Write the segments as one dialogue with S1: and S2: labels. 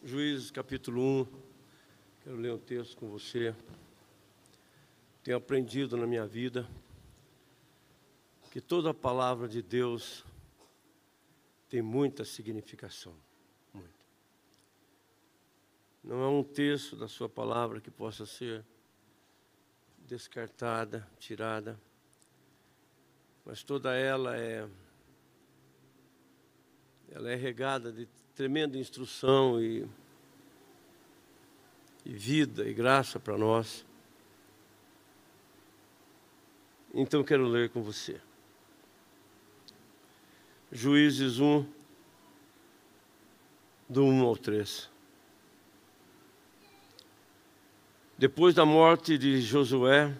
S1: Juízes capítulo 1. Quero ler um texto com você. Tenho aprendido na minha vida que toda a palavra de Deus tem muita significação. Muito. Não é um texto da sua palavra que possa ser descartada, tirada, mas toda ela é ela é regada de tremenda instrução e, e vida e graça para nós. Então quero ler com você. Juízes 1, do 1 ao 3. Depois da morte de Josué,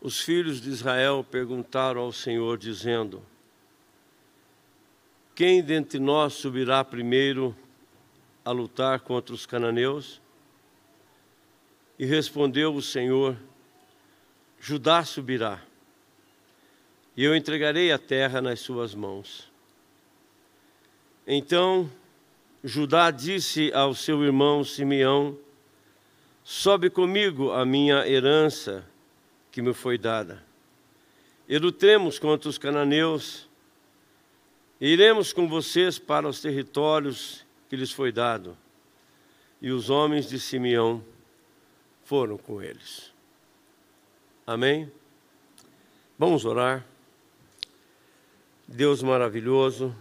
S1: os filhos de Israel perguntaram ao Senhor, dizendo: Quem dentre nós subirá primeiro a lutar contra os cananeus? E respondeu o Senhor: Judá subirá, e eu entregarei a terra nas suas mãos. Então Judá disse ao seu irmão Simeão: Sobe comigo a minha herança que me foi dada. E lutemos contra os cananeus, iremos com vocês para os territórios que lhes foi dado. E os homens de Simeão foram com eles. Amém? Vamos orar. Deus maravilhoso,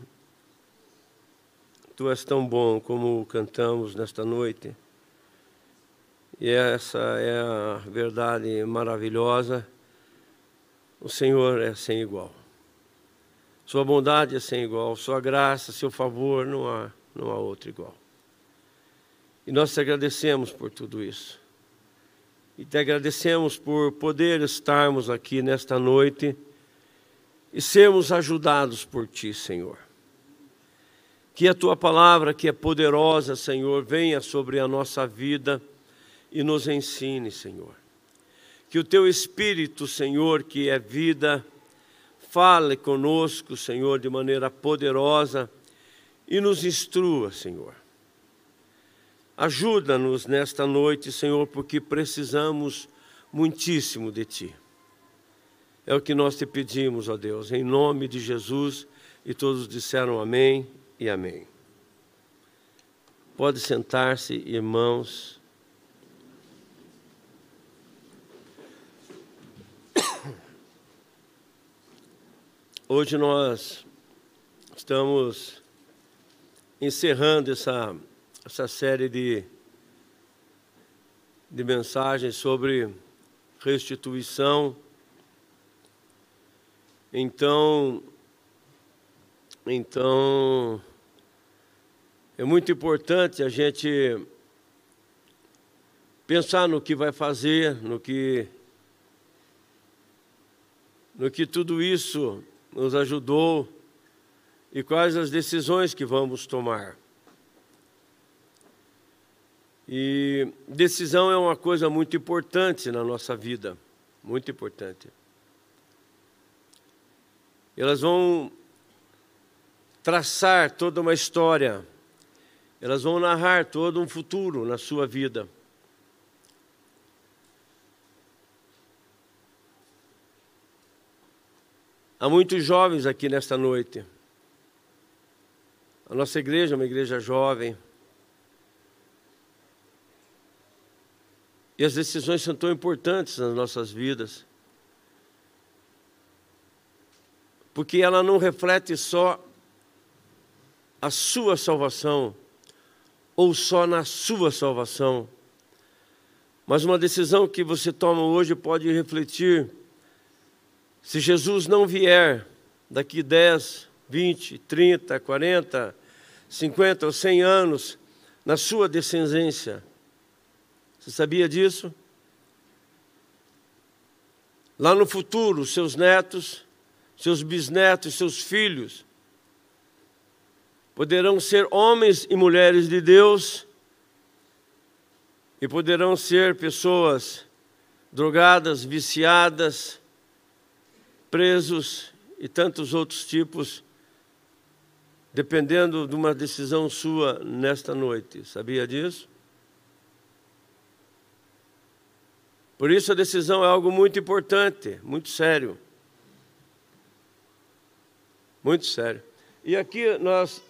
S1: Tu és tão bom como cantamos nesta noite. E essa é a verdade maravilhosa. O Senhor é sem igual. Sua bondade é sem igual, sua graça, seu favor, não há, não há outro igual. E nós te agradecemos por tudo isso. E te agradecemos por poder estarmos aqui nesta noite e sermos ajudados por ti, Senhor. Que a tua palavra, que é poderosa, Senhor, venha sobre a nossa vida e nos ensine, Senhor. Que o teu Espírito, Senhor, que é vida, fale conosco, Senhor, de maneira poderosa e nos instrua, Senhor. Ajuda-nos nesta noite, Senhor, porque precisamos muitíssimo de Ti. É o que nós te pedimos, ó Deus, em nome de Jesus. E todos disseram amém e amém. Pode sentar-se, irmãos. Hoje nós estamos encerrando essa, essa série de, de mensagens sobre restituição. Então, então é muito importante a gente pensar no que vai fazer, no que no que tudo isso nos ajudou e quais as decisões que vamos tomar. E decisão é uma coisa muito importante na nossa vida, muito importante. Elas vão traçar toda uma história, elas vão narrar todo um futuro na sua vida. Há muitos jovens aqui nesta noite. A nossa igreja é uma igreja jovem. E as decisões são tão importantes nas nossas vidas. Porque ela não reflete só a sua salvação, ou só na sua salvação. Mas uma decisão que você toma hoje pode refletir se Jesus não vier daqui 10, 20, 30, 40, 50 ou 100 anos na sua descendência, você sabia disso? Lá no futuro, seus netos, seus bisnetos, seus filhos poderão ser homens e mulheres de Deus e poderão ser pessoas drogadas, viciadas, presos e tantos outros tipos dependendo de uma decisão sua nesta noite. Sabia disso? Por isso a decisão é algo muito importante, muito sério. Muito sério. E aqui nós.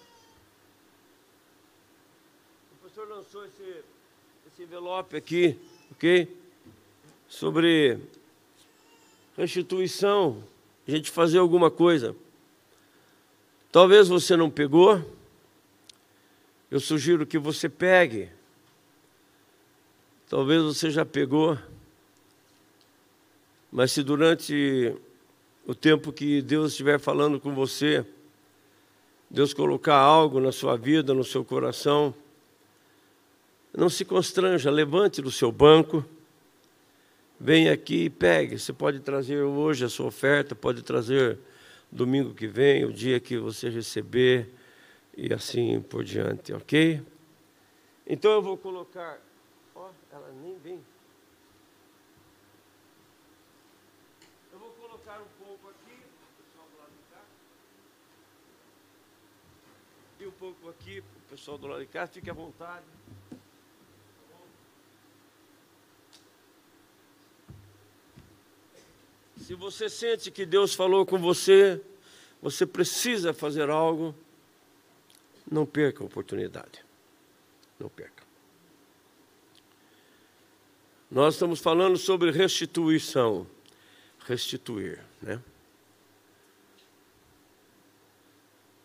S1: O pastor lançou esse, esse envelope aqui, ok? Sobre restituição, a gente fazer alguma coisa. Talvez você não pegou, eu sugiro que você pegue. Talvez você já pegou, mas se durante o tempo que Deus estiver falando com você, Deus colocar algo na sua vida, no seu coração, não se constranja, levante do seu banco, venha aqui e pegue. Você pode trazer hoje a sua oferta, pode trazer domingo que vem, o dia que você receber e assim por diante, ok? Então eu vou colocar. Ó, oh, ela nem vem. Eu vou colocar um pouco aqui, pessoal do lado de cá. E um pouco aqui, o pessoal do lado de cá, fique à vontade. Se você sente que Deus falou com você, você precisa fazer algo, não perca a oportunidade. Não perca. Nós estamos falando sobre restituição. Restituir, né?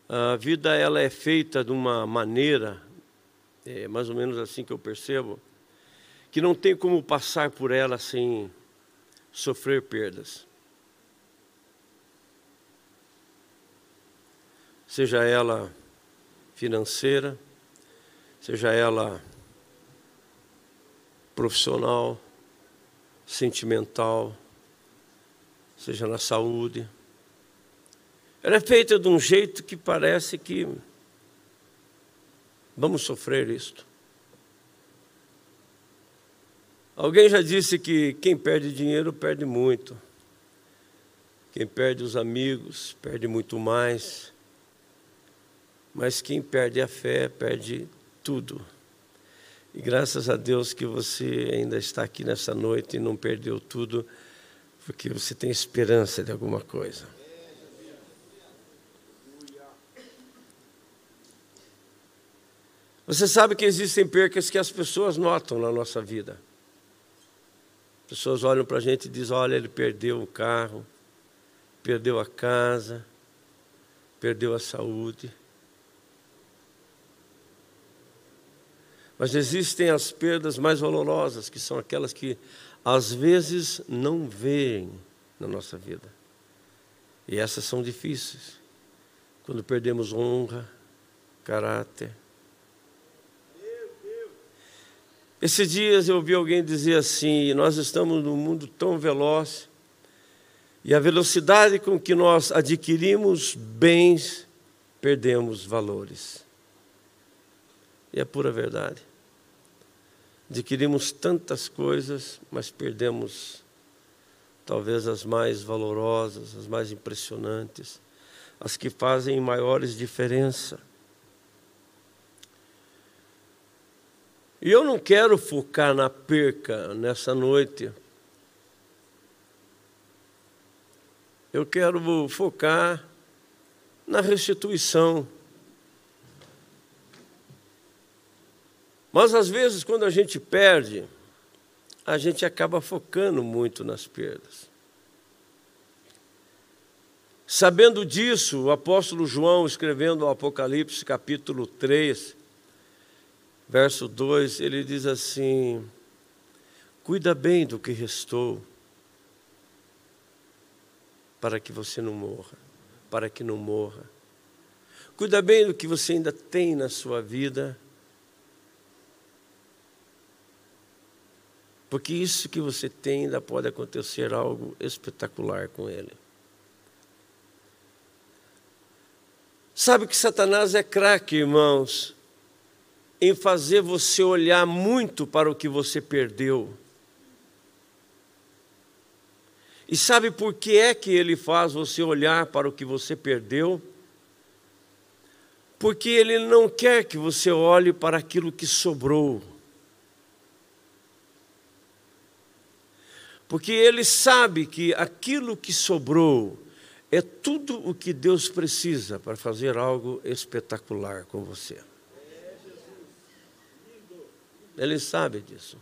S1: A vida ela é feita de uma maneira, é mais ou menos assim que eu percebo, que não tem como passar por ela sem sofrer perdas. seja ela financeira, seja ela profissional, sentimental, seja na saúde. Ela é feita de um jeito que parece que vamos sofrer isto. Alguém já disse que quem perde dinheiro perde muito. Quem perde os amigos perde muito mais. Mas quem perde a fé, perde tudo. E graças a Deus que você ainda está aqui nessa noite e não perdeu tudo, porque você tem esperança de alguma coisa. Você sabe que existem percas que as pessoas notam na nossa vida. Pessoas olham para a gente e dizem: olha, ele perdeu o carro, perdeu a casa, perdeu a saúde. Mas existem as perdas mais valorosas, que são aquelas que às vezes não veem na nossa vida. E essas são difíceis. Quando perdemos honra, caráter. Esses dias eu ouvi alguém dizer assim: nós estamos num mundo tão veloz, e a velocidade com que nós adquirimos bens, perdemos valores. E é pura verdade. Adquirimos tantas coisas, mas perdemos talvez as mais valorosas, as mais impressionantes, as que fazem maiores diferença. E eu não quero focar na perca nessa noite. Eu quero focar na restituição. Mas às vezes, quando a gente perde, a gente acaba focando muito nas perdas. Sabendo disso, o apóstolo João, escrevendo o Apocalipse capítulo 3, verso 2, ele diz assim: Cuida bem do que restou, para que você não morra, para que não morra. Cuida bem do que você ainda tem na sua vida, Porque isso que você tem ainda pode acontecer algo espetacular com ele. Sabe que Satanás é craque, irmãos, em fazer você olhar muito para o que você perdeu. E sabe por que é que ele faz você olhar para o que você perdeu? Porque Ele não quer que você olhe para aquilo que sobrou. Porque Ele sabe que aquilo que sobrou é tudo o que Deus precisa para fazer algo espetacular com você. Ele sabe disso.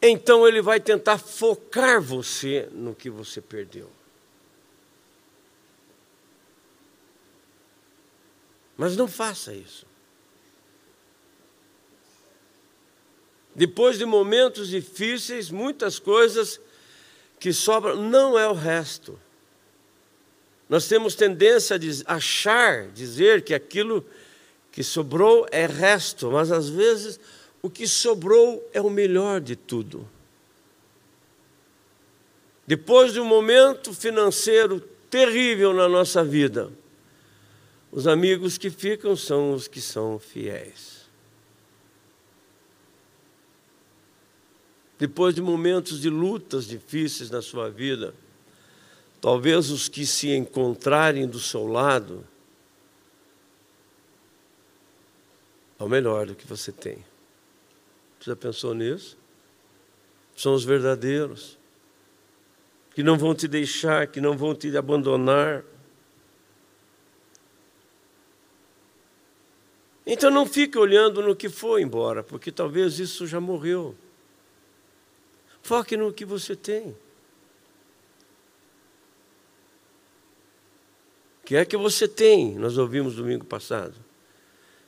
S1: Então ele vai tentar focar você no que você perdeu. Mas não faça isso. Depois de momentos difíceis, muitas coisas que sobram, não é o resto. Nós temos tendência a achar, dizer que aquilo que sobrou é resto, mas às vezes o que sobrou é o melhor de tudo. Depois de um momento financeiro terrível na nossa vida, os amigos que ficam são os que são fiéis. Depois de momentos de lutas difíceis na sua vida, talvez os que se encontrarem do seu lado é o melhor do que você tem. Você já pensou nisso? São os verdadeiros, que não vão te deixar, que não vão te abandonar. Então não fique olhando no que foi embora, porque talvez isso já morreu. Foque no que você tem. Que é que você tem? Nós ouvimos domingo passado.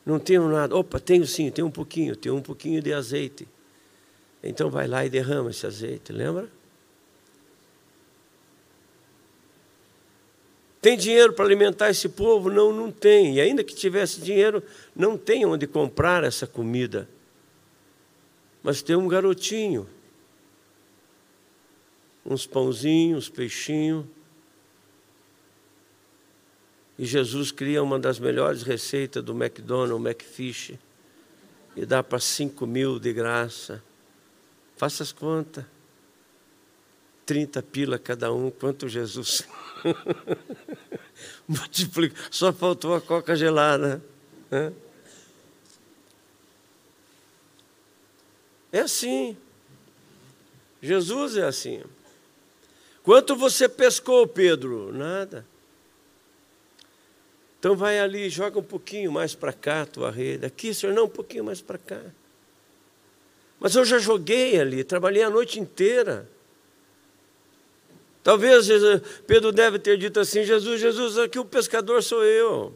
S1: Não tenho nada. Opa, tenho sim, tenho um pouquinho, tenho um pouquinho de azeite. Então vai lá e derrama esse azeite, lembra? Tem dinheiro para alimentar esse povo? Não, não tem. E ainda que tivesse dinheiro, não tem onde comprar essa comida. Mas tem um garotinho, uns pãozinhos, peixinhos. E Jesus cria uma das melhores receitas do McDonald's, McFish, e dá para cinco mil de graça. Faça as contas. 30 pila cada um, quanto Jesus multiplica. Só faltou a coca gelada. Né? É assim. Jesus é assim. Quanto você pescou, Pedro? Nada. Então vai ali, joga um pouquinho mais para cá a tua rede. Aqui, senhor, não, um pouquinho mais para cá. Mas eu já joguei ali, trabalhei a noite inteira. Talvez Pedro deve ter dito assim: Jesus, Jesus, aqui o pescador sou eu.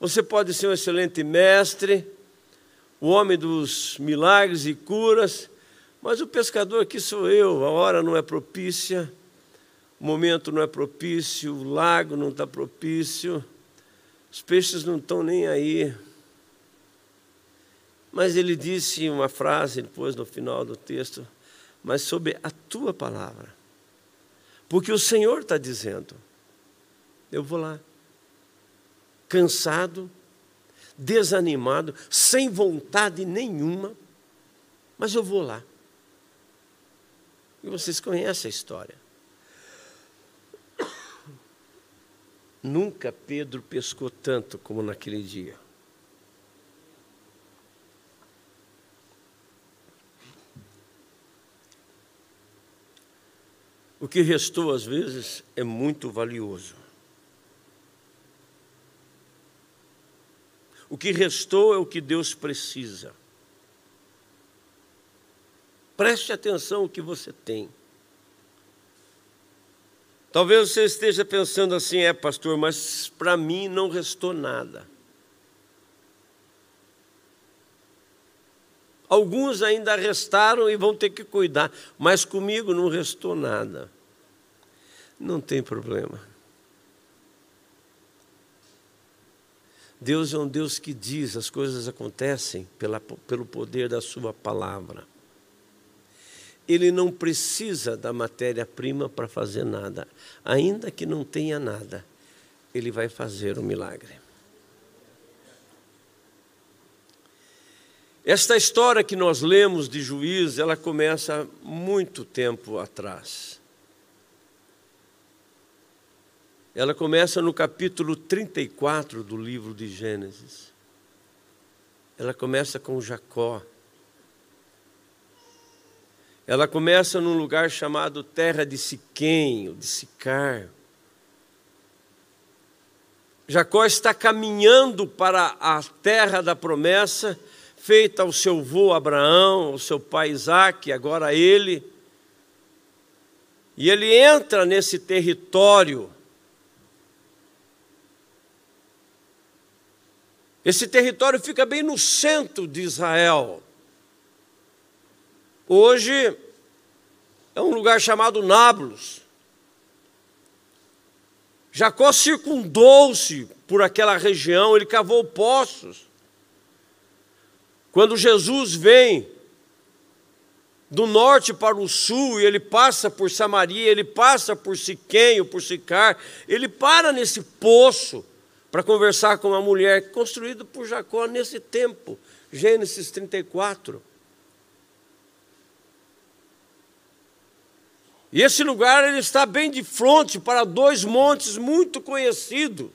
S1: Você pode ser um excelente mestre, o homem dos milagres e curas, mas o pescador aqui sou eu. A hora não é propícia, o momento não é propício, o lago não está propício. Os peixes não estão nem aí. Mas ele disse uma frase depois no final do texto, mas sobre a tua palavra. Porque o Senhor está dizendo, eu vou lá, cansado, desanimado, sem vontade nenhuma, mas eu vou lá. E vocês conhecem a história. Nunca Pedro pescou tanto como naquele dia. O que restou, às vezes, é muito valioso. O que restou é o que Deus precisa. Preste atenção no que você tem. Talvez você esteja pensando assim, é pastor, mas para mim não restou nada. Alguns ainda restaram e vão ter que cuidar, mas comigo não restou nada. Não tem problema. Deus é um Deus que diz, as coisas acontecem pela, pelo poder da Sua palavra ele não precisa da matéria-prima para fazer nada. Ainda que não tenha nada, ele vai fazer o um milagre. Esta história que nós lemos de Juízes, ela começa muito tempo atrás. Ela começa no capítulo 34 do livro de Gênesis. Ela começa com Jacó. Ela começa num lugar chamado Terra de Siquém, de Sicar. Jacó está caminhando para a terra da promessa feita ao seu avô Abraão, ao seu pai Isaac, agora ele. E ele entra nesse território. Esse território fica bem no centro de Israel. Hoje é um lugar chamado Nablus. Jacó circundou-se por aquela região, ele cavou poços. Quando Jesus vem do norte para o sul, e ele passa por Samaria, ele passa por Siquém, por Sicar, ele para nesse poço para conversar com uma mulher construída por Jacó nesse tempo, Gênesis 34. E esse lugar ele está bem de frente para dois montes muito conhecidos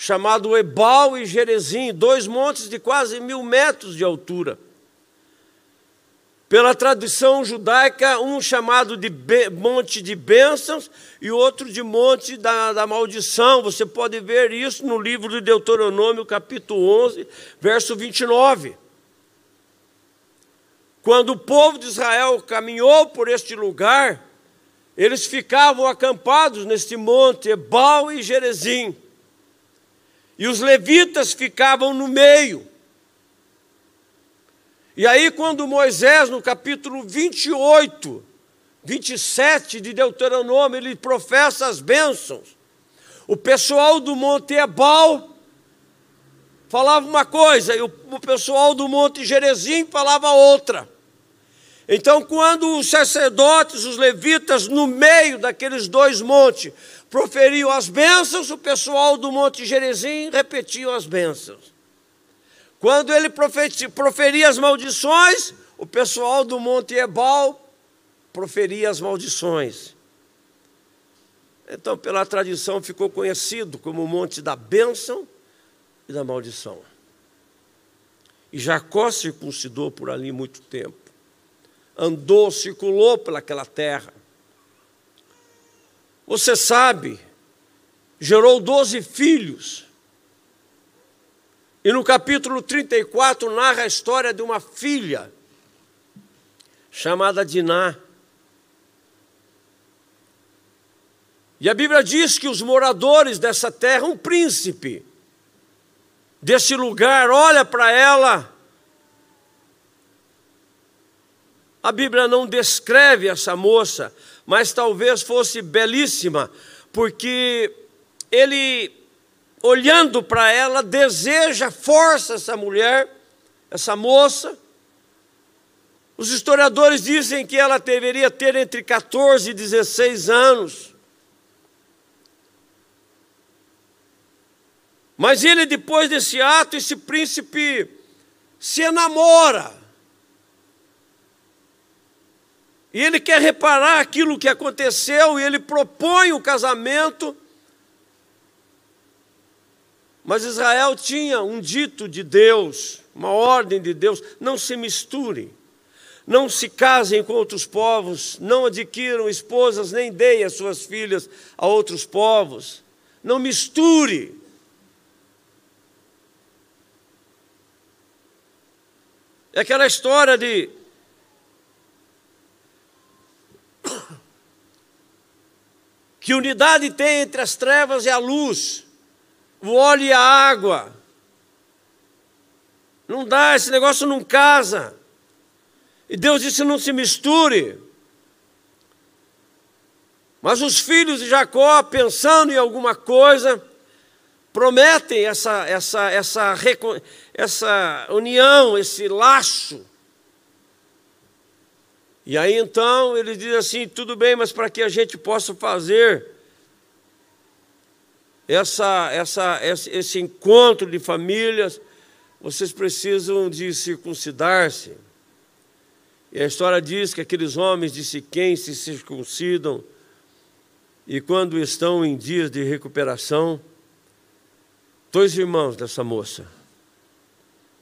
S1: chamado Ebal e Jerezim, dois montes de quase mil metros de altura. Pela tradição judaica, um chamado de Monte de Bênçãos e outro de Monte da, da Maldição. Você pode ver isso no livro de Deuteronômio, capítulo 11, verso 29. Quando o povo de Israel caminhou por este lugar, eles ficavam acampados neste monte Ebal e Jerezim. E os levitas ficavam no meio. E aí, quando Moisés, no capítulo 28, 27 de Deuteronômio, ele professa as bênçãos, o pessoal do Monte Ebal falava uma coisa, e o pessoal do Monte Gerezim falava outra. Então, quando os sacerdotes, os levitas, no meio daqueles dois montes, proferiam as bênçãos, o pessoal do Monte Gerezim repetia as bênçãos. Quando ele proferia as maldições, o pessoal do Monte Ebal proferia as maldições. Então, pela tradição, ficou conhecido como o Monte da Bênção e da Maldição. E Jacó circuncidou por ali muito tempo. Andou, circulou pelaquela terra. Você sabe, gerou doze filhos. E no capítulo 34 narra a história de uma filha chamada Diná. E a Bíblia diz que os moradores dessa terra, um príncipe desse lugar, olha para ela. A Bíblia não descreve essa moça, mas talvez fosse belíssima, porque ele, olhando para ela, deseja, força essa mulher, essa moça. Os historiadores dizem que ela deveria ter entre 14 e 16 anos. Mas ele, depois desse ato, esse príncipe se enamora. E ele quer reparar aquilo que aconteceu e ele propõe o casamento. Mas Israel tinha um dito de Deus, uma ordem de Deus: não se misture, não se casem com outros povos, não adquiram esposas, nem deem as suas filhas a outros povos, não misture. É aquela história de Que unidade tem entre as trevas e a luz, o óleo e a água? Não dá, esse negócio não casa. E Deus disse: não se misture. Mas os filhos de Jacó, pensando em alguma coisa, prometem essa, essa, essa, essa união, esse laço. E aí então ele diz assim: tudo bem, mas para que a gente possa fazer essa, essa, esse, esse encontro de famílias, vocês precisam de circuncidar-se. E a história diz que aqueles homens de Siquém se circuncidam e quando estão em dias de recuperação, dois irmãos dessa moça,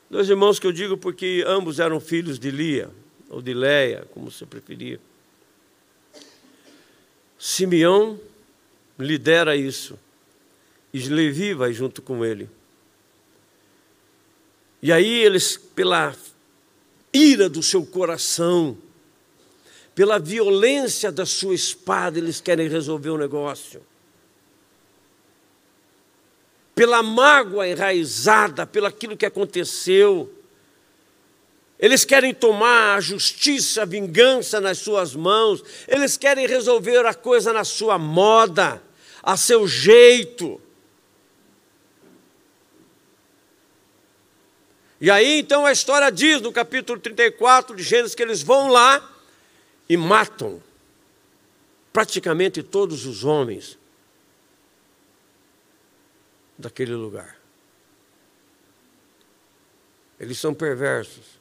S1: dois irmãos que eu digo porque ambos eram filhos de Lia, ou de Leia, como você preferir. Simeão lidera isso, e Levi vai junto com ele. E aí eles, pela ira do seu coração, pela violência da sua espada, eles querem resolver o negócio. Pela mágoa enraizada, pelo aquilo que aconteceu. Eles querem tomar a justiça, a vingança nas suas mãos. Eles querem resolver a coisa na sua moda, a seu jeito. E aí então a história diz no capítulo 34 de Gênesis que eles vão lá e matam praticamente todos os homens daquele lugar. Eles são perversos.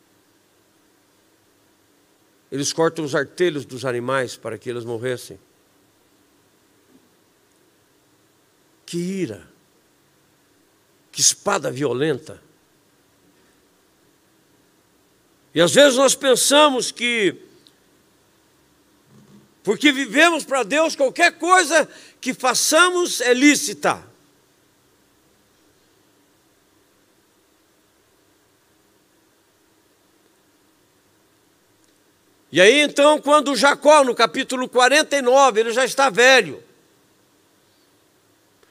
S1: Eles cortam os artelhos dos animais para que eles morressem. Que ira, que espada violenta. E às vezes nós pensamos que porque vivemos para Deus, qualquer coisa que façamos é lícita. E aí então, quando Jacó, no capítulo 49, ele já está velho,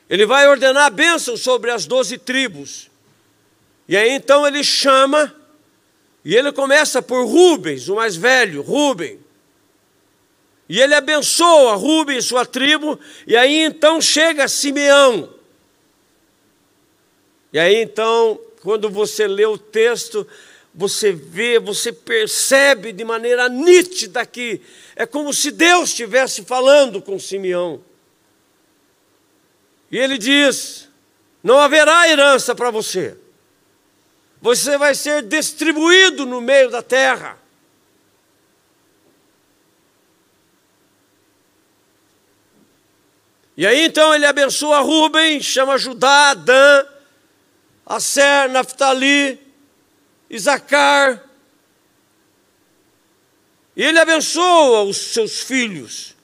S1: ele vai ordenar bênção sobre as doze tribos. E aí então ele chama, e ele começa por Rubens, o mais velho, Rubem. E ele abençoa Rubem e sua tribo, e aí então chega Simeão. E aí então, quando você lê o texto, você vê, você percebe de maneira nítida que é como se Deus estivesse falando com Simeão. E ele diz: Não haverá herança para você, você vai ser distribuído no meio da terra. E aí então ele abençoa Rubem, chama Judá, Dan, Aser, Naphtali, Isacar. E ele abençoa os seus filhos.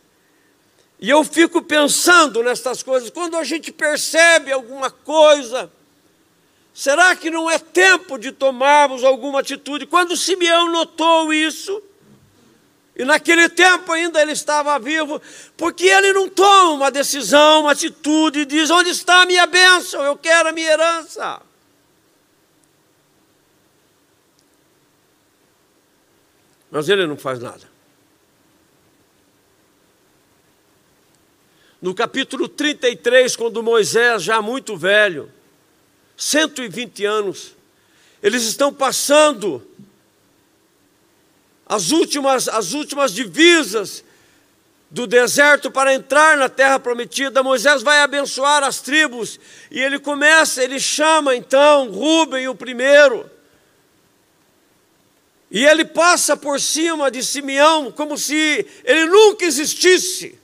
S1: E eu fico pensando nestas coisas, quando a gente percebe alguma coisa, será que não é tempo de tomarmos alguma atitude? Quando Simeão notou isso, e naquele tempo ainda ele estava vivo, porque ele não toma uma decisão, uma atitude, diz: Onde está a minha bênção? Eu quero a minha herança. Mas ele não faz nada. No capítulo 33, quando Moisés, já muito velho, 120 anos, eles estão passando as últimas, as últimas divisas do deserto para entrar na terra prometida. Moisés vai abençoar as tribos e ele começa, ele chama então Rubem, o primeiro. E ele passa por cima de Simeão como se ele nunca existisse.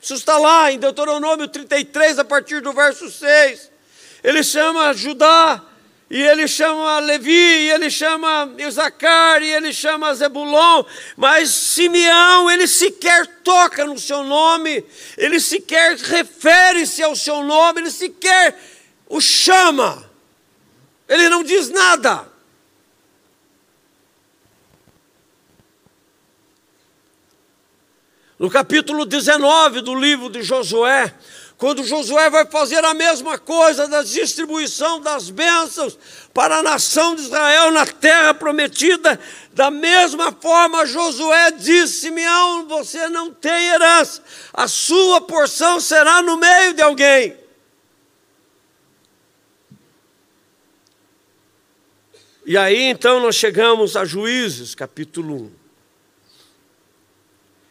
S1: Isso está lá em Deuteronômio 33, a partir do verso 6. Ele chama Judá, e ele chama Levi, e ele chama Isacar, e ele chama Zebulon, mas Simeão, ele sequer toca no seu nome, ele sequer refere-se ao seu nome, ele sequer o chama, ele não diz nada. No capítulo 19 do livro de Josué, quando Josué vai fazer a mesma coisa da distribuição das bênçãos para a nação de Israel na terra prometida, da mesma forma Josué disse: Simeão, você não tem herança, a sua porção será no meio de alguém. E aí então nós chegamos a Juízes, capítulo 1.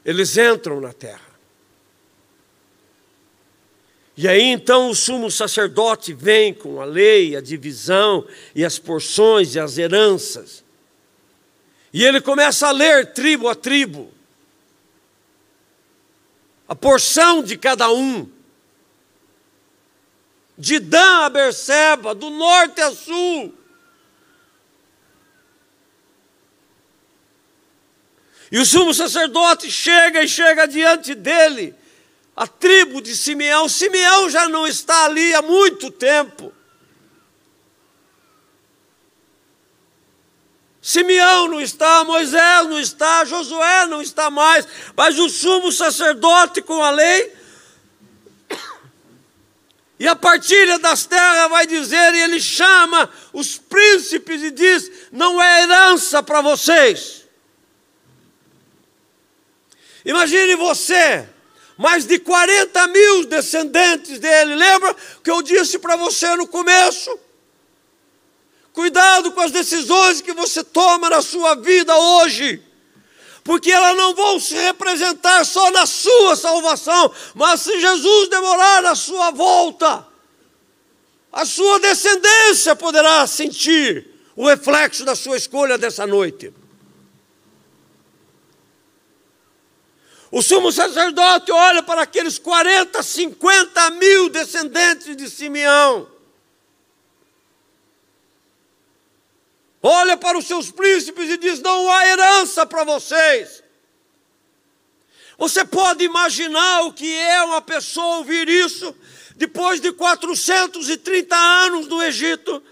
S1: Eles entram na terra. E aí então o sumo sacerdote vem com a lei, a divisão e as porções e as heranças. E ele começa a ler tribo a tribo, a porção de cada um, de Dan a Berseba, do norte a sul. E o sumo sacerdote chega e chega diante dele, a tribo de Simeão. Simeão já não está ali há muito tempo. Simeão não está, Moisés não está, Josué não está mais, mas o sumo sacerdote com a lei e a partilha das terras vai dizer, e ele chama os príncipes e diz: não é herança para vocês. Imagine você, mais de 40 mil descendentes dele. Lembra que eu disse para você no começo? Cuidado com as decisões que você toma na sua vida hoje, porque elas não vão se representar só na sua salvação, mas se Jesus demorar a sua volta, a sua descendência poderá sentir o reflexo da sua escolha dessa noite. O sumo sacerdote olha para aqueles 40, 50 mil descendentes de Simeão. Olha para os seus príncipes e diz: Não há herança para vocês. Você pode imaginar o que é uma pessoa ouvir isso depois de 430 anos no Egito,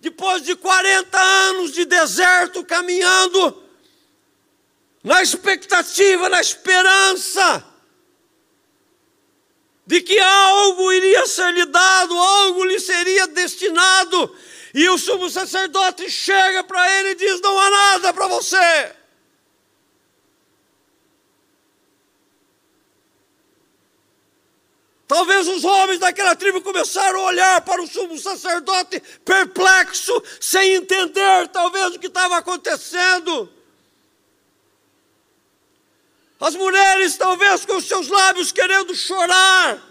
S1: depois de 40 anos de deserto caminhando na expectativa, na esperança de que algo iria ser lhe dado, algo lhe seria destinado, e o sumo sacerdote chega para ele e diz: Não há nada para você. Talvez os homens daquela tribo começaram a olhar para o sumo sacerdote perplexo, sem entender talvez o que estava acontecendo. As mulheres, talvez com seus lábios querendo chorar.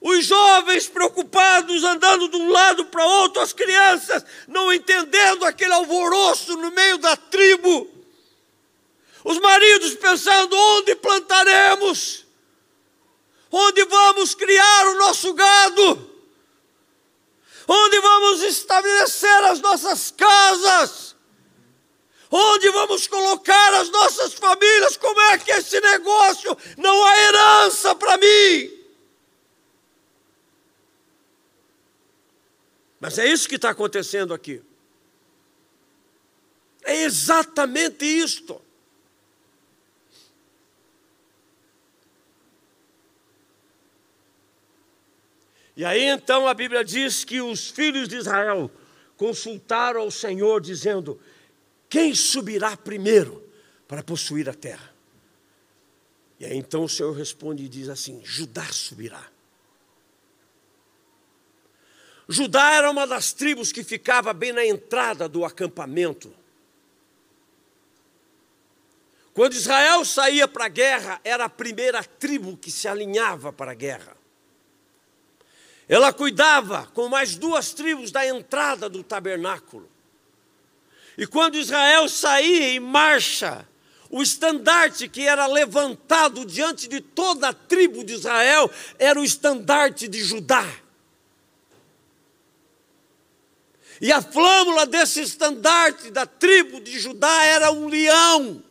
S1: Os jovens preocupados andando de um lado para outro, as crianças não entendendo aquele alvoroço no meio da tribo. Os maridos pensando: onde plantaremos? Onde vamos criar o nosso gado? Onde vamos estabelecer as nossas casas? Onde vamos colocar as nossas famílias? Como é que esse negócio não há herança para mim? Mas é isso que está acontecendo aqui. É exatamente isto. E aí então a Bíblia diz que os filhos de Israel consultaram ao Senhor, dizendo: quem subirá primeiro para possuir a terra? E aí então o Senhor responde e diz assim: Judá subirá. Judá era uma das tribos que ficava bem na entrada do acampamento. Quando Israel saía para a guerra, era a primeira tribo que se alinhava para a guerra. Ela cuidava com mais duas tribos da entrada do tabernáculo. E quando Israel saía em marcha, o estandarte que era levantado diante de toda a tribo de Israel era o estandarte de Judá. E a flâmula desse estandarte da tribo de Judá era um leão.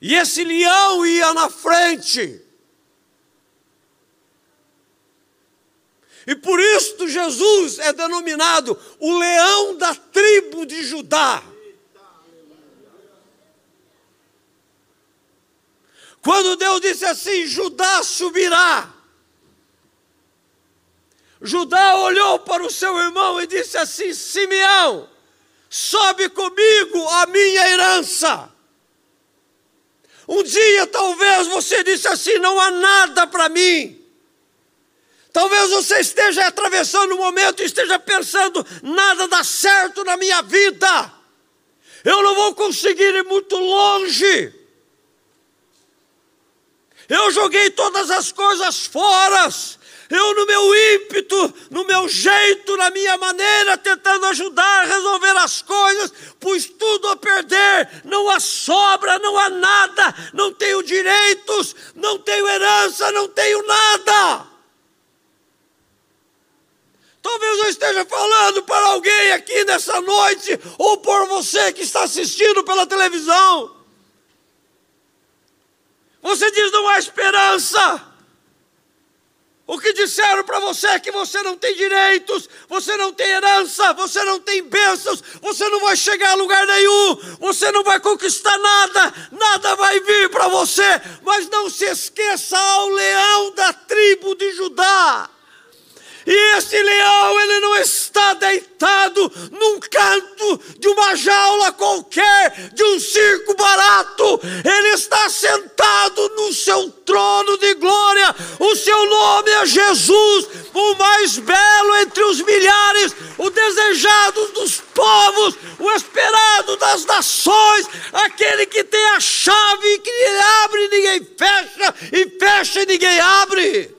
S1: E esse leão ia na frente. E por isso Jesus é denominado o leão da tribo de Judá. Quando Deus disse assim: Judá subirá. Judá olhou para o seu irmão e disse assim: Simeão, sobe comigo a minha herança. Um dia talvez você disse assim: não há nada para mim. Talvez você esteja atravessando um momento e esteja pensando: nada dá certo na minha vida. Eu não vou conseguir ir muito longe. Eu joguei todas as coisas fora. Eu, no meu ímpeto, no meu jeito, na minha maneira, tentando ajudar a resolver as coisas, pus tudo a perder. Não há sobra, não há nada. Não tenho direitos, não tenho herança, não tenho nada. Talvez eu esteja falando para alguém aqui nessa noite, ou por você que está assistindo pela televisão. Você diz: não há esperança. O que disseram para você é que você não tem direitos, você não tem herança, você não tem bênçãos, você não vai chegar a lugar nenhum, você não vai conquistar nada, nada vai vir para você. Mas não se esqueça ao leão da tribo de Judá. E esse leão, ele não está deitado num canto de uma jaula qualquer, de um circo barato. Ele está sentado no seu trono de glória. O seu nome é Jesus, o mais belo entre os milhares, o desejado dos povos, o esperado das nações, aquele que tem a chave que abre e ninguém fecha, e fecha e ninguém abre.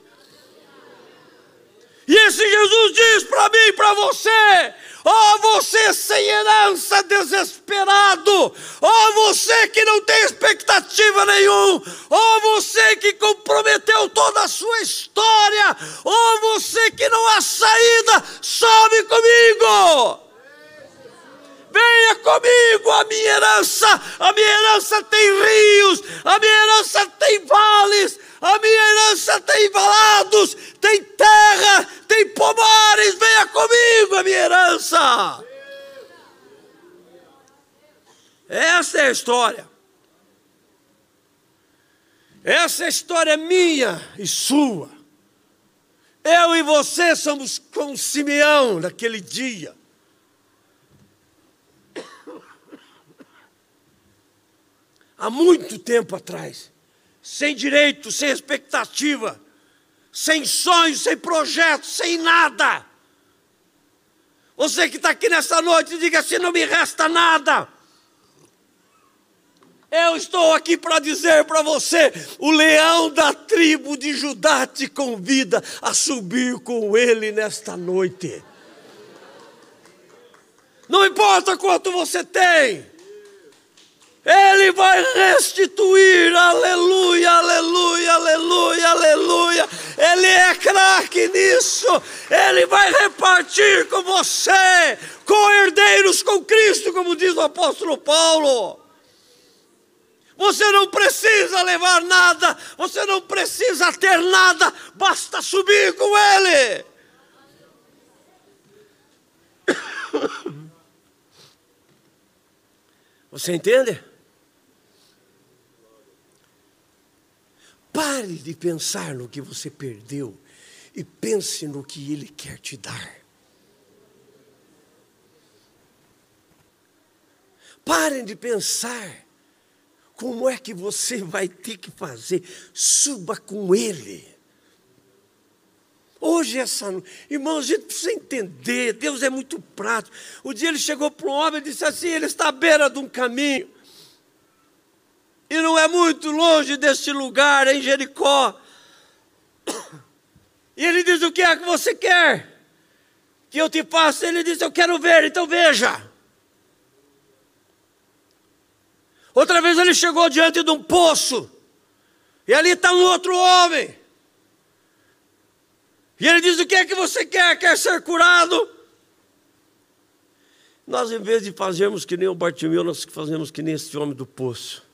S1: E esse Jesus diz para mim e para você: Ó oh, você sem herança, desesperado. Ó oh, você que não tem expectativa nenhuma. Ó oh, você que comprometeu toda a sua história. Ó oh, você que não há saída. Sobe comigo. Venha comigo, a minha herança, a minha herança tem rios, a minha herança tem vales, a minha herança tem valados, tem terra, tem pomares, venha comigo, a minha herança. Essa é a história. Essa é história minha e sua. Eu e você somos com Simeão naquele dia. Há muito tempo atrás sem direito, sem expectativa, sem sonhos, sem projetos, sem nada. Você que está aqui nessa noite, diga assim: não me resta nada. Eu estou aqui para dizer para você: o leão da tribo de Judá te convida a subir com ele nesta noite. Não importa quanto você tem, ele vai restituir, aleluia, aleluia, aleluia, aleluia. Ele é craque nisso. Ele vai repartir com você, com herdeiros com Cristo, como diz o apóstolo Paulo. Você não precisa levar nada, você não precisa ter nada, basta subir com Ele. Você entende? Pare de pensar no que você perdeu e pense no que Ele quer te dar. Parem de pensar como é que você vai ter que fazer. Suba com Ele. Hoje, essa irmãos, a gente precisa entender, Deus é muito prático. O dia ele chegou para um homem e disse assim: ele está à beira de um caminho. E não é muito longe deste lugar, em Jericó. E ele diz: O que é que você quer? Que eu te faça? Ele diz: Eu quero ver, então veja. Outra vez ele chegou diante de um poço. E ali está um outro homem. E ele diz: O que é que você quer? Quer ser curado? Nós, em vez de fazermos que nem o Bartimeu, nós fazemos que nem esse homem do poço.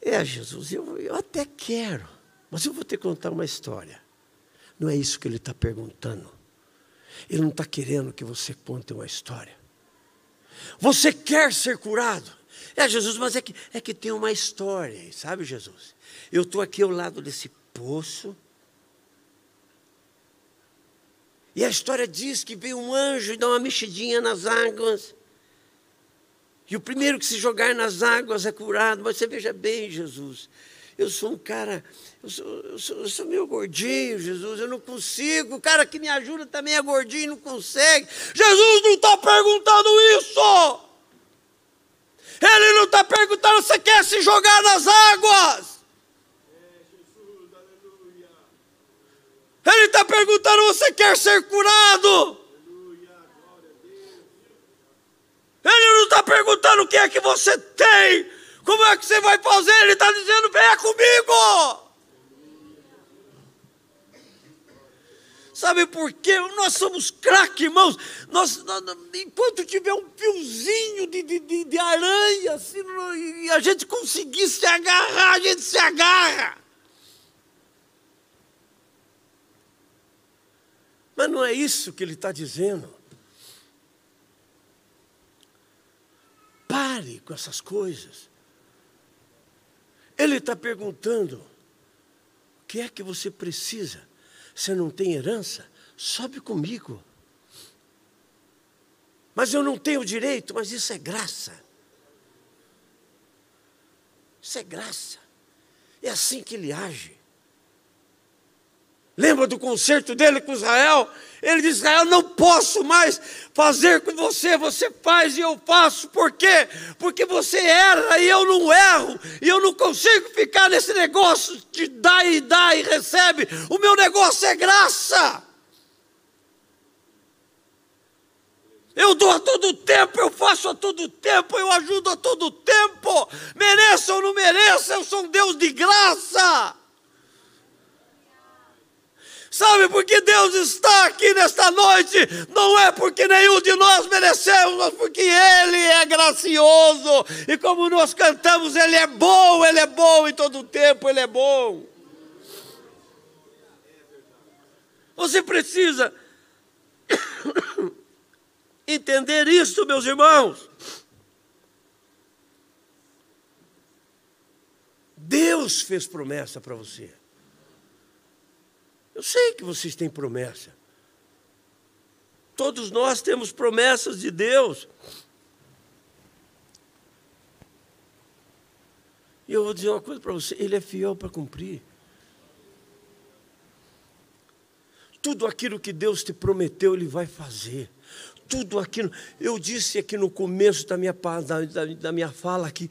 S1: É, Jesus, eu, eu até quero, mas eu vou te contar uma história. Não é isso que ele está perguntando. Ele não está querendo que você conte uma história. Você quer ser curado? É, Jesus, mas é que, é que tem uma história, sabe, Jesus? Eu estou aqui ao lado desse poço. E a história diz que veio um anjo e dá uma mexidinha nas águas. E o primeiro que se jogar nas águas é curado. Mas você veja bem, Jesus. Eu sou um cara, eu sou, eu sou, eu sou meio gordinho, Jesus, eu não consigo. O cara que me ajuda também é gordinho, não consegue. Jesus não está perguntando isso. está perguntando: você quer se jogar nas águas? Ele está perguntando: você quer ser curado? Ele não está perguntando o que é que você tem, como é que você vai fazer, ele está dizendo: venha comigo. Sabe por quê? Nós somos craque, irmãos. Nós, nós, enquanto tiver um fiozinho de, de, de aranha assim, e a gente conseguir se agarrar, a gente se agarra. Mas não é isso que ele está dizendo. Pare com essas coisas. Ele está perguntando: o que é que você precisa? Você não tem herança? Sobe comigo. Mas eu não tenho direito, mas isso é graça. Isso é graça. É assim que ele age. Lembra do concerto dele com Israel? Ele diz: Israel, não posso mais fazer com você, você faz e eu faço. Por quê? Porque você erra e eu não erro, e eu não consigo ficar nesse negócio de dar e dar e recebe. O meu negócio é graça. Eu dou a todo tempo, eu faço a todo tempo, eu ajudo a todo tempo. Mereça ou não mereça, eu sou um Deus de graça. Sabe por que Deus está aqui nesta noite? Não é porque nenhum de nós merecemos, mas porque Ele é gracioso. E como nós cantamos, Ele é bom, Ele é bom em todo o tempo, Ele é bom. Você precisa entender isso, meus irmãos. Deus fez promessa para você. Eu sei que vocês têm promessa. Todos nós temos promessas de Deus. E eu vou dizer uma coisa para você: Ele é fiel para cumprir. Tudo aquilo que Deus te prometeu, Ele vai fazer. Tudo aquilo. Eu disse aqui no começo da minha, da, da, da minha fala que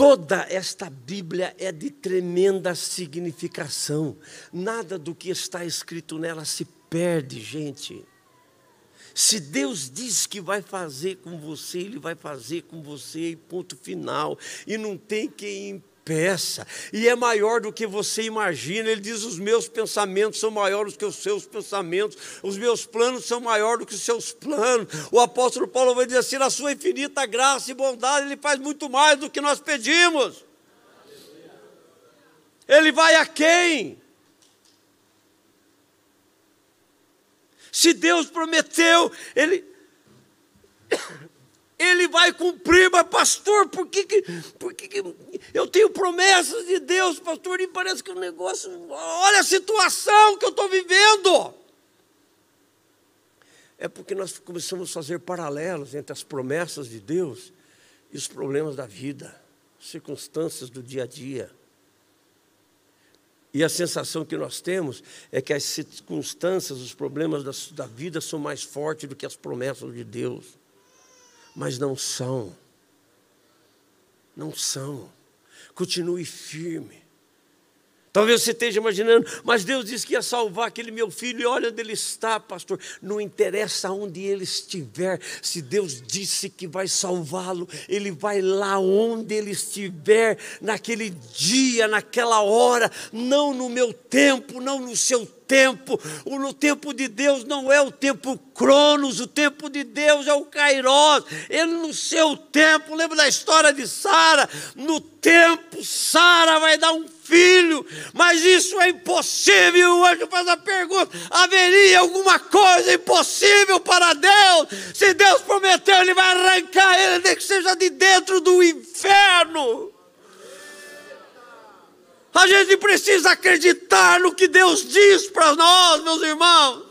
S1: Toda esta Bíblia é de tremenda significação. Nada do que está escrito nela se perde, gente. Se Deus diz que vai fazer com você, Ele vai fazer com você, ponto final. E não tem quem peça, e é maior do que você imagina. Ele diz: Os meus pensamentos são maiores que os seus pensamentos, os meus planos são maiores do que os seus planos. O apóstolo Paulo vai dizer assim: Na sua infinita graça e bondade, ele faz muito mais do que nós pedimos. Ele vai a quem? Se Deus prometeu, ele ele vai cumprir, mas pastor, por que, que, por que, que eu tenho promessas de Deus, pastor, e parece que o negócio, olha a situação que eu estou vivendo. É porque nós começamos a fazer paralelos entre as promessas de Deus e os problemas da vida, circunstâncias do dia a dia. E a sensação que nós temos é que as circunstâncias, os problemas da, da vida são mais fortes do que as promessas de Deus mas não são. Não são. Continue firme. Talvez você esteja imaginando, mas Deus disse que ia salvar aquele meu filho, e olha onde ele está, pastor. Não interessa onde ele estiver, se Deus disse que vai salvá-lo, ele vai lá onde ele estiver, naquele dia, naquela hora, não no meu tempo, não no seu tempo. O tempo de Deus não é o tempo cronos, o tempo de Deus é o kairos. Ele no seu tempo, lembra da história de Sara? No tempo, Sara vai dar um filho, mas isso é impossível. O anjo faz a pergunta: haveria alguma coisa impossível para Deus? Se Deus prometeu, Ele vai arrancar ele, nem que seja de dentro do inferno. A gente precisa acreditar no que Deus diz para nós, meus irmãos.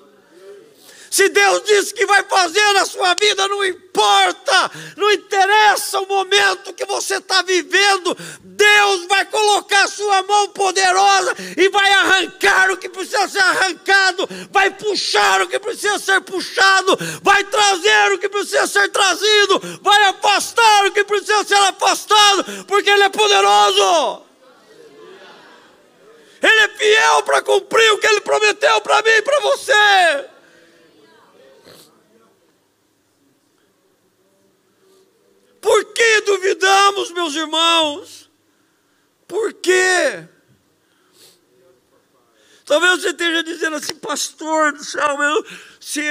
S1: Se Deus diz que vai fazer na sua vida, não importa, não interessa o momento que você está vivendo, Deus vai colocar sua mão poderosa e vai arrancar o que precisa ser arrancado, vai puxar o que precisa ser puxado, vai trazer o que precisa ser trazido, vai afastar o que precisa ser afastado, porque Ele é poderoso. Ele é fiel para cumprir o que Ele prometeu para mim e para você. Por que duvidamos, meus irmãos? Por quê? Talvez você esteja dizendo assim, pastor do céu, meu, se,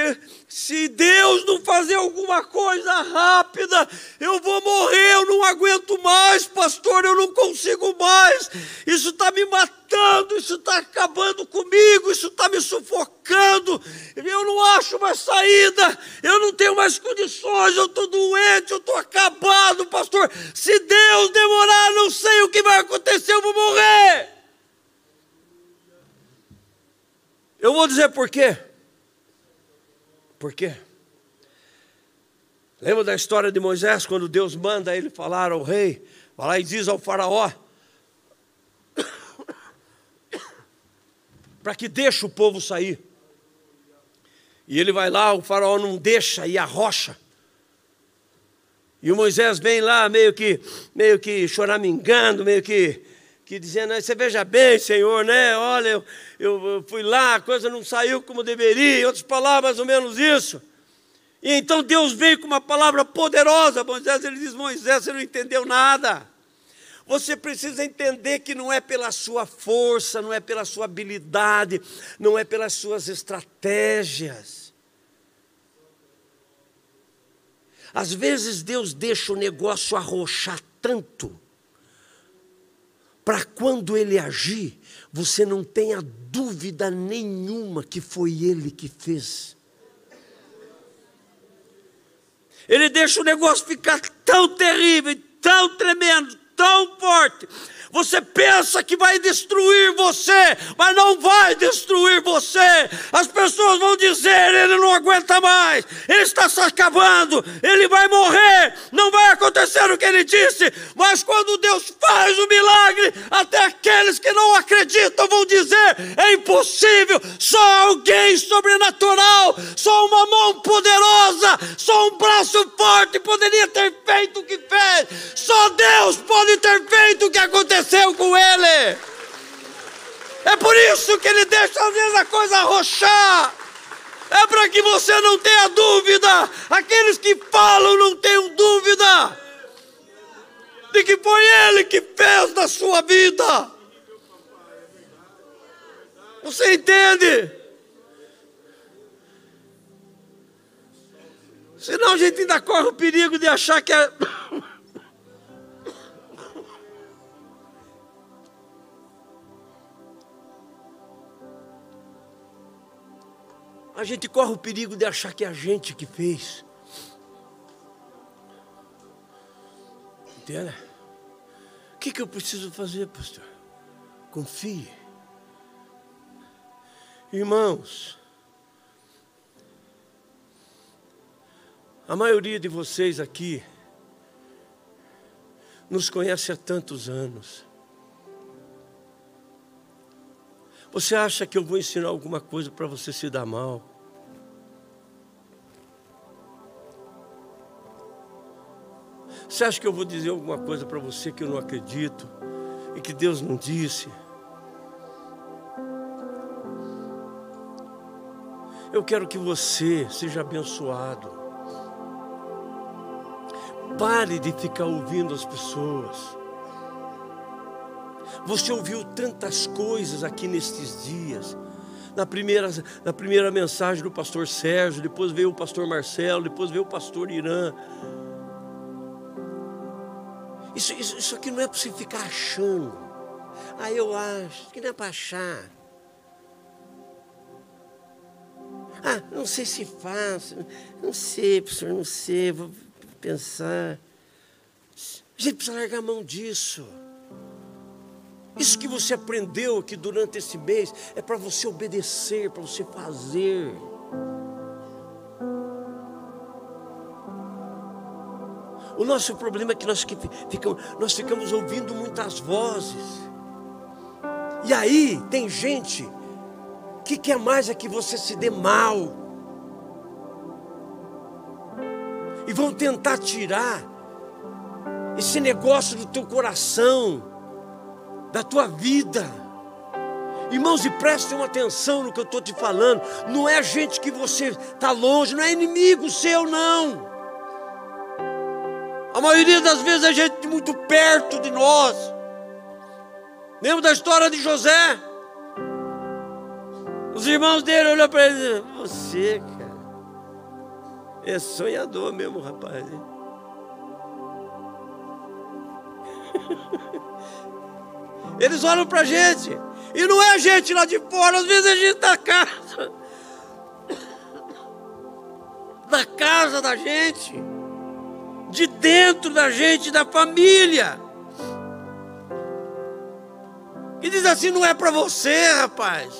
S1: se Deus não fazer alguma coisa rápida, eu vou morrer, eu não aguento mais, pastor, eu não consigo mais. Isso está me matando, isso está acabando comigo, isso está me sufocando. Eu não acho mais saída, eu não tenho mais condições, eu estou doente, eu estou acabado, pastor. Se Deus demorar, não sei o que vai acontecer, eu vou morrer. Eu vou dizer por quê. Por quê? Lembra da história de Moisés, quando Deus manda ele falar ao rei, vai lá e diz ao faraó, para que deixe o povo sair. E ele vai lá, o faraó não deixa e arrocha. E o Moisés vem lá meio que, meio que choramingando, meio que que dizendo, você veja bem, Senhor, né? Olha, eu, eu, fui lá, a coisa não saiu como deveria, em outras palavras, mais ou menos isso. E então Deus veio com uma palavra poderosa. Moisés, ele diz: Moisés, você não entendeu nada. Você precisa entender que não é pela sua força, não é pela sua habilidade, não é pelas suas estratégias. Às vezes Deus deixa o negócio arrochar tanto para quando ele agir, você não tenha dúvida nenhuma que foi ele que fez. Ele deixa o negócio ficar tão terrível, tão tremendo, tão forte, você pensa que vai destruir você, mas não vai destruir você. As pessoas vão dizer: ele não aguenta mais, ele está se acabando, ele vai morrer, não vai acontecer o que ele disse. Mas quando Deus faz o milagre, até aqueles que não acreditam vão dizer: é impossível, só alguém sobrenatural, só uma mão poderosa, só um braço forte poderia ter feito o que fez, só Deus pode ter feito o que aconteceu com ele. É por isso que ele deixa às vezes a coisa arrochar. É para que você não tenha dúvida. Aqueles que falam não tenham dúvida de que foi ele que fez na sua vida. Você entende? Senão a gente ainda corre o perigo de achar que é a gente corre o perigo de achar que é a gente que fez. Entende? O que, que eu preciso fazer, pastor? Confie. Irmãos, a maioria de vocês aqui nos conhece há tantos anos. Você acha que eu vou ensinar alguma coisa para você se dar mal? Você acha que eu vou dizer alguma coisa para você que eu não acredito e que Deus não disse? Eu quero que você seja abençoado. Pare de ficar ouvindo as pessoas. Você ouviu tantas coisas aqui nestes dias. Na primeira, na primeira mensagem do pastor Sérgio, depois veio o pastor Marcelo, depois veio o pastor Irã. Isso, isso, isso aqui não é para você ficar achando. Ah, eu acho, que não é para achar. Ah, não sei se faço, não sei, professor, não sei, vou pensar. A gente precisa largar a mão disso. Isso que você aprendeu aqui durante esse mês é para você obedecer, para você fazer. O nosso problema é que nós ficamos, nós ficamos ouvindo muitas vozes. E aí tem gente que quer mais é que você se dê mal. E vão tentar tirar esse negócio do teu coração, da tua vida. Irmãos, e prestem atenção no que eu estou te falando. Não é gente que você está longe, não é inimigo seu, não. A maioria das vezes é gente muito perto de nós. Lembra da história de José? Os irmãos dele olham para ele e você, cara, é sonhador mesmo, rapaz. Eles olham para a gente. E não é a gente lá de fora, às vezes é a gente da casa. Da casa da gente. De dentro da gente, da família. E diz assim: não é para você, rapaz.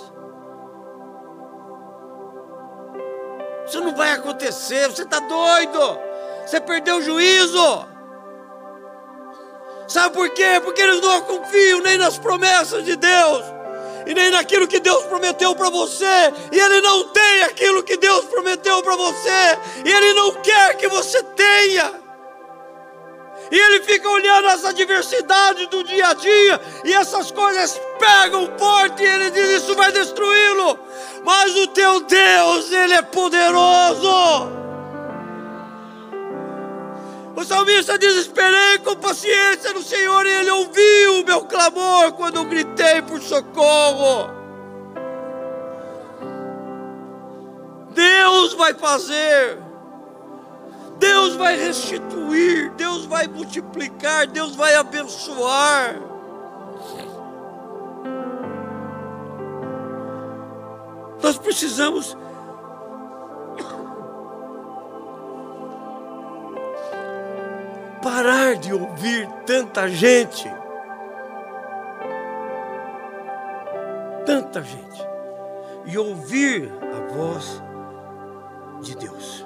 S1: Isso não vai acontecer, você está doido. Você perdeu o juízo. Sabe por quê? Porque eles não confiam nem nas promessas de Deus e nem naquilo que Deus prometeu para você, e Ele não tem aquilo que Deus prometeu para você, e Ele não quer que você tenha. E ele fica olhando essa diversidade do dia a dia, e essas coisas pegam forte, e ele diz: Isso vai destruí-lo. Mas o teu Deus, Ele é poderoso. O salmista diz: Esperei com paciência no Senhor, e Ele ouviu o meu clamor quando eu gritei por socorro. Deus vai fazer. Deus vai restituir, Deus vai multiplicar, Deus vai abençoar. Nós precisamos parar de ouvir tanta gente. Tanta gente. E ouvir a voz de Deus.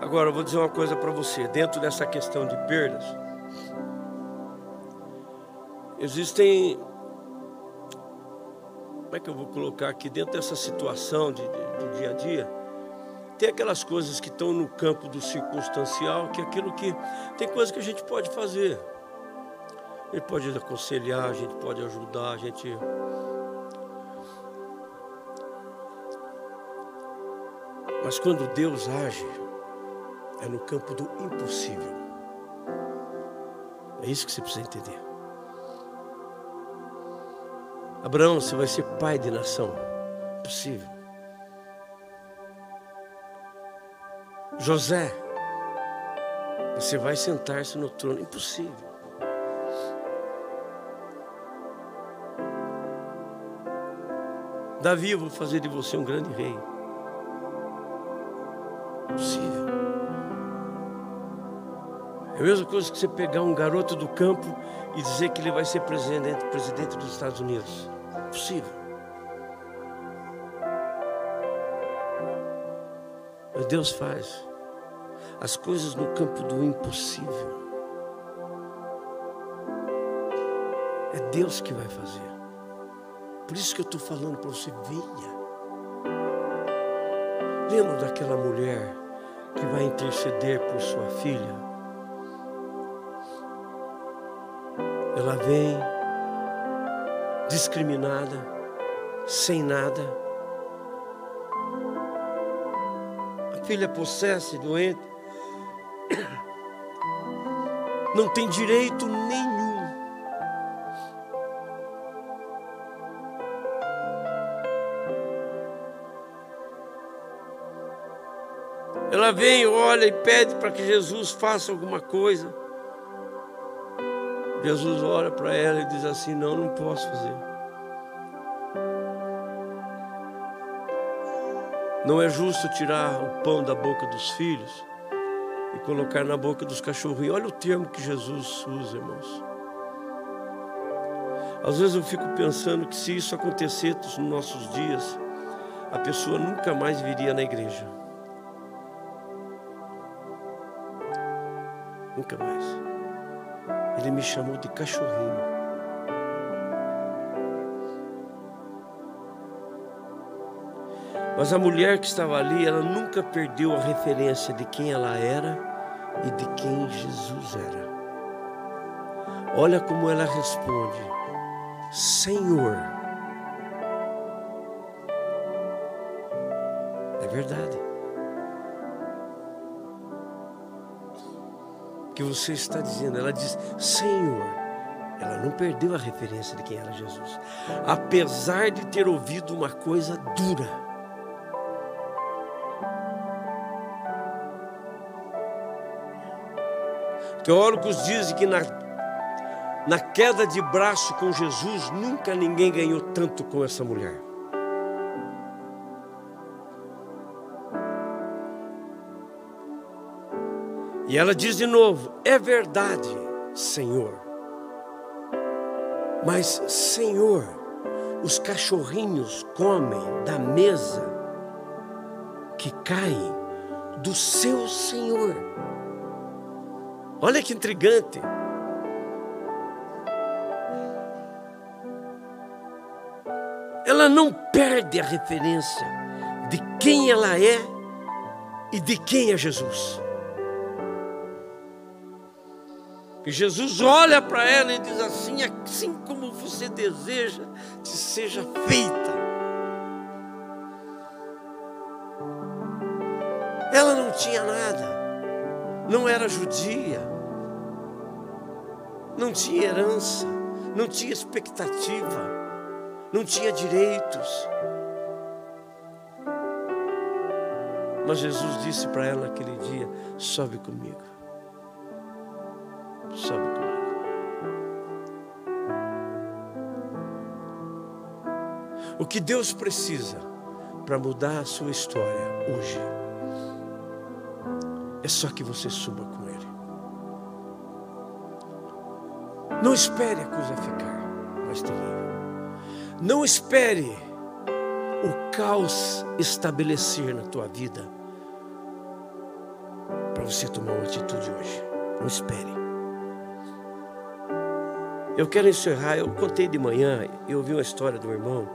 S1: Agora eu vou dizer uma coisa para você, dentro dessa questão de perdas, existem. Como é que eu vou colocar aqui dentro dessa situação de, de, do dia a dia? Tem aquelas coisas que estão no campo do circunstancial, que é aquilo que. Tem coisas que a gente pode fazer. Gente pode aconselhar, a gente pode ajudar, a gente. Mas quando Deus age, é no campo do impossível. É isso que você precisa entender. Abraão, você vai ser pai de nação. Possível. José, você vai sentar-se no trono. Impossível. Davi, eu vou fazer de você um grande rei. Possível. É a mesma coisa que você pegar um garoto do campo e dizer que ele vai ser presidente, presidente dos Estados Unidos. Possível. Mas Deus faz as coisas no campo do impossível. É Deus que vai fazer. Por isso que eu estou falando para você, venha. Lembra daquela mulher que vai interceder por sua filha? Ela vem discriminada, sem nada. A filha possessa, doente, não tem direito nenhum. Ela vem, olha e pede para que Jesus faça alguma coisa. Jesus olha para ela e diz assim: Não, não posso fazer. Não é justo tirar o pão da boca dos filhos e colocar na boca dos cachorrinhos. Olha o termo que Jesus usa, irmãos. Às vezes eu fico pensando que se isso acontecer nos nossos dias, a pessoa nunca mais viria na igreja. Nunca mais. Ele me chamou de cachorrinho. Mas a mulher que estava ali, ela nunca perdeu a referência de quem ela era e de quem Jesus era. Olha como ela responde: Senhor. É verdade. que você está dizendo. Ela diz: Senhor. Ela não perdeu a referência de quem era Jesus. Apesar de ter ouvido uma coisa dura. Teólogos dizem que na, na queda de braço com Jesus, nunca ninguém ganhou tanto com essa mulher. E ela diz de novo: É verdade, Senhor. Mas, Senhor, os cachorrinhos comem da mesa que cai do seu Senhor. Olha que intrigante. Ela não perde a referência de quem ela é e de quem é Jesus. E Jesus olha para ela e diz assim: assim como você deseja, que seja feita. Ela não tinha nada, não era judia, não tinha herança, não tinha expectativa, não tinha direitos. Mas Jesus disse para ela naquele dia: sobe comigo. Sobe comigo. O que Deus precisa para mudar a sua história hoje é só que você suba com Ele. Não espere a coisa ficar mais terrível. Não espere o caos estabelecer na tua vida para você tomar uma atitude hoje. Não espere. Eu quero encerrar, eu contei de manhã, eu ouvi uma história do irmão.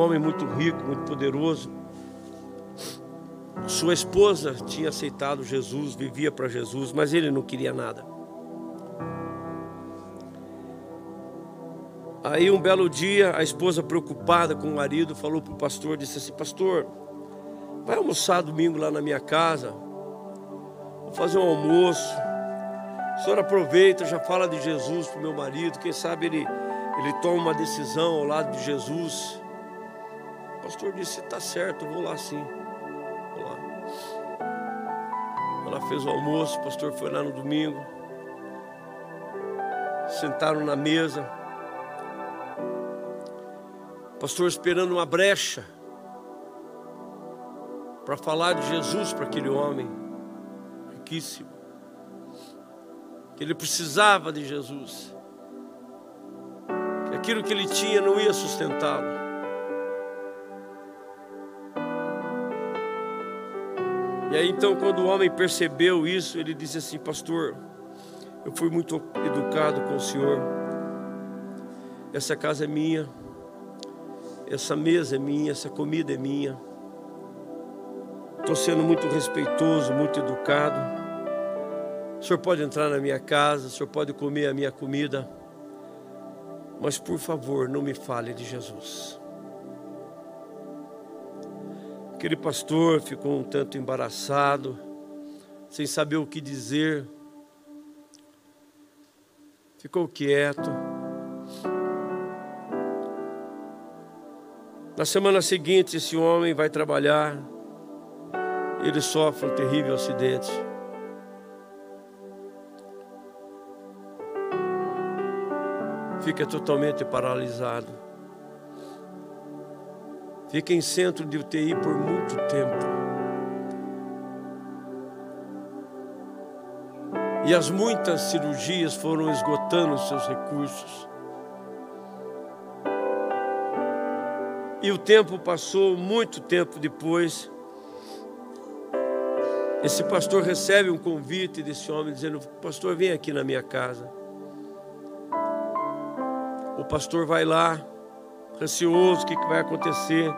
S1: Homem muito rico, muito poderoso. Sua esposa tinha aceitado Jesus, vivia para Jesus, mas ele não queria nada. Aí um belo dia, a esposa preocupada com o marido falou para o pastor, disse assim, pastor, vai almoçar domingo lá na minha casa, vou fazer um almoço. O senhor aproveita, já fala de Jesus para o meu marido, quem sabe ele, ele toma uma decisão ao lado de Jesus. Pastor disse, está certo, vou lá sim. Vou lá. Ela fez o almoço, o pastor foi lá no domingo. Sentaram na mesa. O pastor esperando uma brecha para falar de Jesus para aquele homem riquíssimo. Que ele precisava de Jesus. Que aquilo que ele tinha não ia sustentá-lo. E aí então, quando o homem percebeu isso, ele disse assim: Pastor, eu fui muito educado com o Senhor. Essa casa é minha, essa mesa é minha, essa comida é minha. Estou sendo muito respeitoso, muito educado. O senhor pode entrar na minha casa, o senhor pode comer a minha comida, mas por favor, não me fale de Jesus. Aquele pastor ficou um tanto embaraçado, sem saber o que dizer, ficou quieto. Na semana seguinte, esse homem vai trabalhar ele sofre um terrível acidente. Fica totalmente paralisado. Fica em centro de UTI por muito tempo. E as muitas cirurgias foram esgotando seus recursos. E o tempo passou, muito tempo depois. Esse pastor recebe um convite desse homem dizendo: Pastor, vem aqui na minha casa. O pastor vai lá, receoso, o que vai acontecer?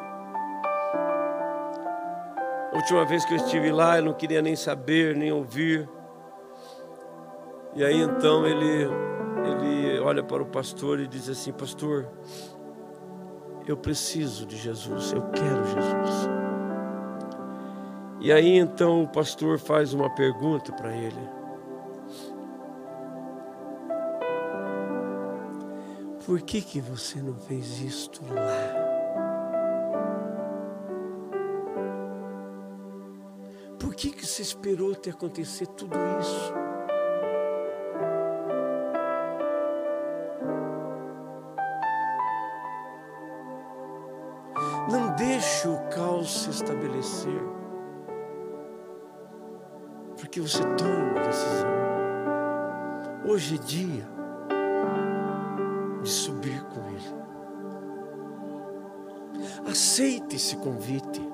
S1: Última vez que eu estive lá, eu não queria nem saber, nem ouvir. E aí então ele, ele olha para o pastor e diz assim: Pastor, eu preciso de Jesus, eu quero Jesus. E aí então o pastor faz uma pergunta para ele. Por que que você não fez isto lá? Esperou ter acontecer tudo isso? Não deixe o caos se estabelecer. Porque você toma uma decisão. Hoje é dia de subir com Ele. Aceite esse convite.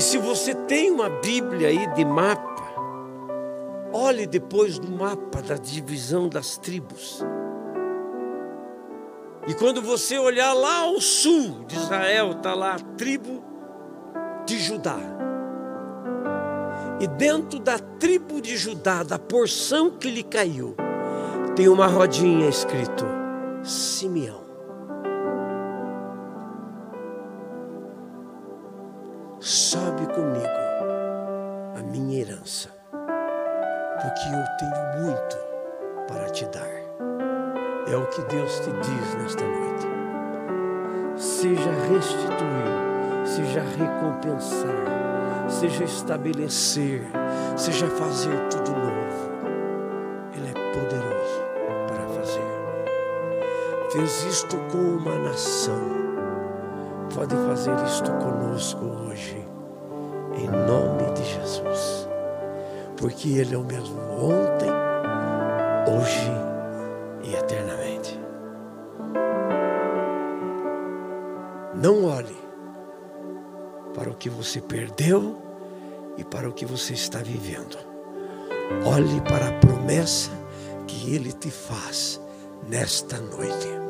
S1: E se você tem uma Bíblia aí de mapa, Olhe depois no mapa da divisão das tribos. E quando você olhar lá ao sul de Israel, está lá a tribo de Judá. E dentro da tribo de Judá, da porção que lhe caiu, tem uma rodinha escrito Simeão. Recompensar, seja estabelecer, seja fazer tudo novo. Ele é poderoso para fazer. Fez isto com uma nação. Pode fazer isto conosco hoje, em nome de Jesus porque Ele é o mesmo ontem, hoje que você perdeu e para o que você está vivendo. Olhe para a promessa que Ele te faz nesta noite.